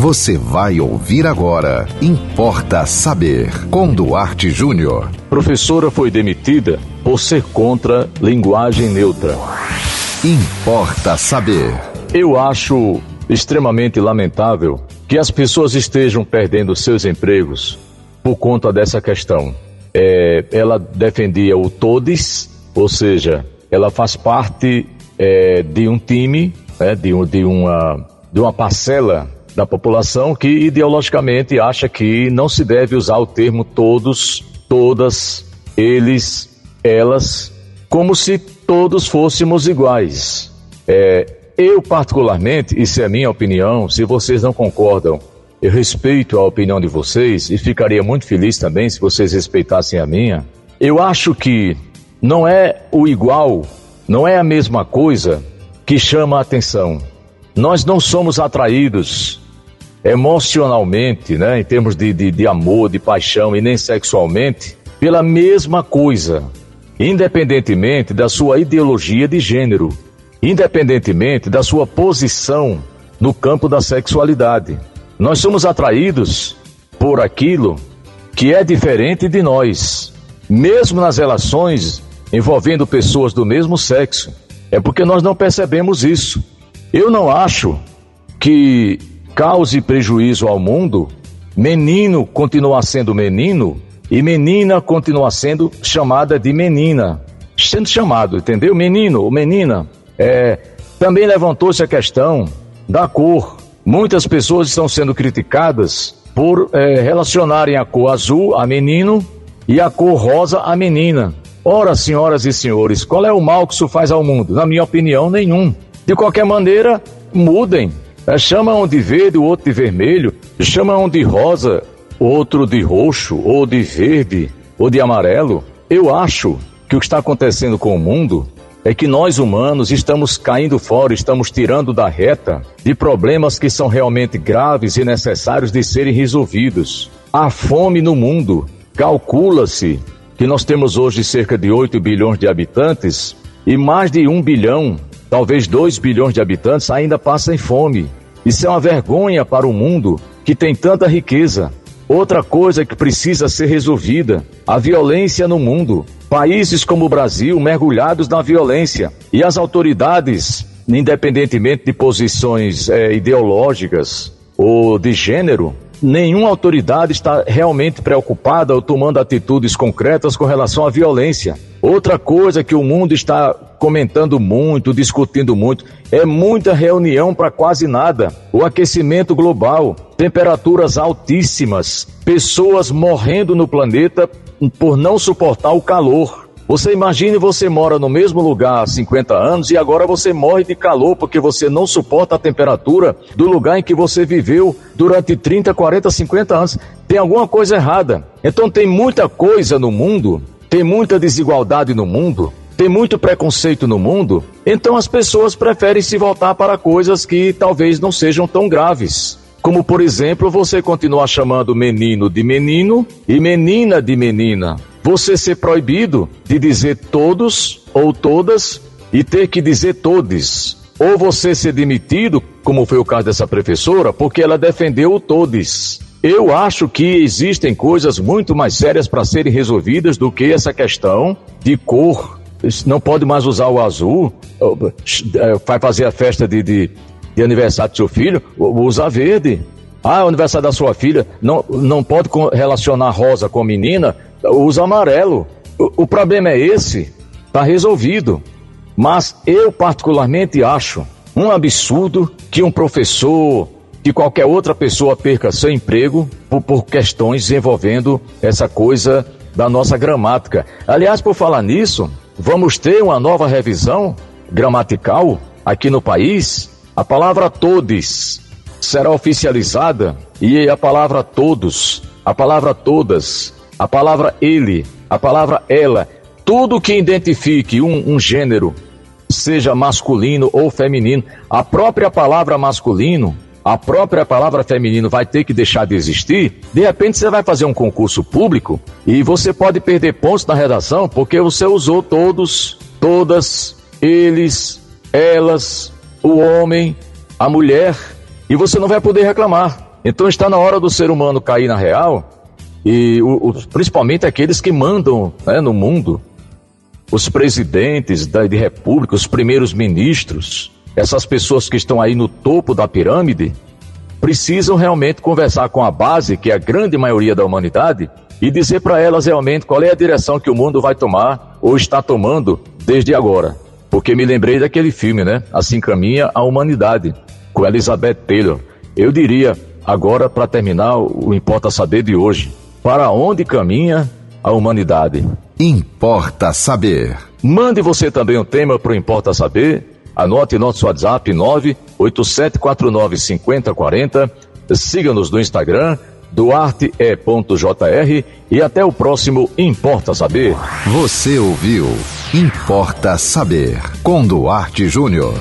Você vai ouvir agora. Importa saber. Com Duarte Júnior. Professora foi demitida por ser contra linguagem neutra. Importa saber. Eu acho extremamente lamentável que as pessoas estejam perdendo seus empregos por conta dessa questão. É, ela defendia o todes, ou seja, ela faz parte é, de um time, é, de, de, uma, de uma parcela da população que ideologicamente acha que não se deve usar o termo todos, todas, eles, elas, como se todos fôssemos iguais. É, eu, particularmente, isso é a minha opinião, se vocês não concordam, eu respeito a opinião de vocês e ficaria muito feliz também se vocês respeitassem a minha. Eu acho que não é o igual, não é a mesma coisa que chama a atenção. Nós não somos atraídos emocionalmente, né, em termos de, de, de amor, de paixão e nem sexualmente, pela mesma coisa, independentemente da sua ideologia de gênero, independentemente da sua posição no campo da sexualidade. Nós somos atraídos por aquilo que é diferente de nós, mesmo nas relações envolvendo pessoas do mesmo sexo. É porque nós não percebemos isso. Eu não acho que cause prejuízo ao mundo, menino continua sendo menino e menina continua sendo chamada de menina. Sendo chamado, entendeu? Menino ou menina. É, também levantou-se a questão da cor. Muitas pessoas estão sendo criticadas por é, relacionarem a cor azul a menino e a cor rosa a menina. Ora, senhoras e senhores, qual é o mal que isso faz ao mundo? Na minha opinião, nenhum. De qualquer maneira, mudem. É, chama um de verde, o outro de vermelho, chama um de rosa, outro de roxo, ou de verde, ou de amarelo. Eu acho que o que está acontecendo com o mundo é que nós humanos estamos caindo fora, estamos tirando da reta de problemas que são realmente graves e necessários de serem resolvidos. A fome no mundo. Calcula-se que nós temos hoje cerca de 8 bilhões de habitantes e mais de 1 bilhão, talvez 2 bilhões de habitantes ainda passam fome. Isso é uma vergonha para o mundo que tem tanta riqueza. Outra coisa que precisa ser resolvida: a violência no mundo. Países como o Brasil mergulhados na violência e as autoridades, independentemente de posições é, ideológicas ou de gênero, nenhuma autoridade está realmente preocupada ou tomando atitudes concretas com relação à violência. Outra coisa que o mundo está comentando muito, discutindo muito, é muita reunião para quase nada. O aquecimento global, temperaturas altíssimas, pessoas morrendo no planeta por não suportar o calor. Você imagine você mora no mesmo lugar há 50 anos e agora você morre de calor porque você não suporta a temperatura do lugar em que você viveu durante 30, 40, 50 anos. Tem alguma coisa errada. Então tem muita coisa no mundo, tem muita desigualdade no mundo, tem muito preconceito no mundo, então as pessoas preferem se voltar para coisas que talvez não sejam tão graves. Como, por exemplo, você continuar chamando menino de menino e menina de menina você ser proibido de dizer todos ou todas e ter que dizer todes. Ou você ser demitido, como foi o caso dessa professora, porque ela defendeu o todes. Eu acho que existem coisas muito mais sérias para serem resolvidas do que essa questão de cor. Não pode mais usar o azul, é, vai fazer a festa de, de, de aniversário do seu filho, usa verde. Ah, é o aniversário da sua filha, não, não pode relacionar rosa com menina, usa amarelo. O, o problema é esse, está resolvido. Mas eu particularmente acho um absurdo que um professor, que qualquer outra pessoa perca seu emprego por, por questões envolvendo essa coisa da nossa gramática. Aliás, por falar nisso, vamos ter uma nova revisão gramatical aqui no país. A palavra todes será oficializada e a palavra todos, a palavra todas a palavra ele, a palavra ela, tudo que identifique um, um gênero, seja masculino ou feminino, a própria palavra masculino, a própria palavra feminino vai ter que deixar de existir, de repente você vai fazer um concurso público e você pode perder pontos na redação porque você usou todos, todas, eles, elas, o homem, a mulher, e você não vai poder reclamar. Então está na hora do ser humano cair na real e o, o, principalmente aqueles que mandam né, no mundo, os presidentes da, de república, os primeiros ministros, essas pessoas que estão aí no topo da pirâmide, precisam realmente conversar com a base, que é a grande maioria da humanidade, e dizer para elas realmente qual é a direção que o mundo vai tomar ou está tomando desde agora. Porque me lembrei daquele filme, né? Assim caminha a humanidade, com Elizabeth Taylor. Eu diria, agora para terminar, o Importa Saber de hoje, para onde caminha a humanidade? Importa Saber. Mande você também um tema para o Importa Saber. Anote nosso WhatsApp 987495040. Siga-nos no Instagram duarte.jr e até o próximo Importa Saber. Você ouviu Importa Saber com Duarte Júnior.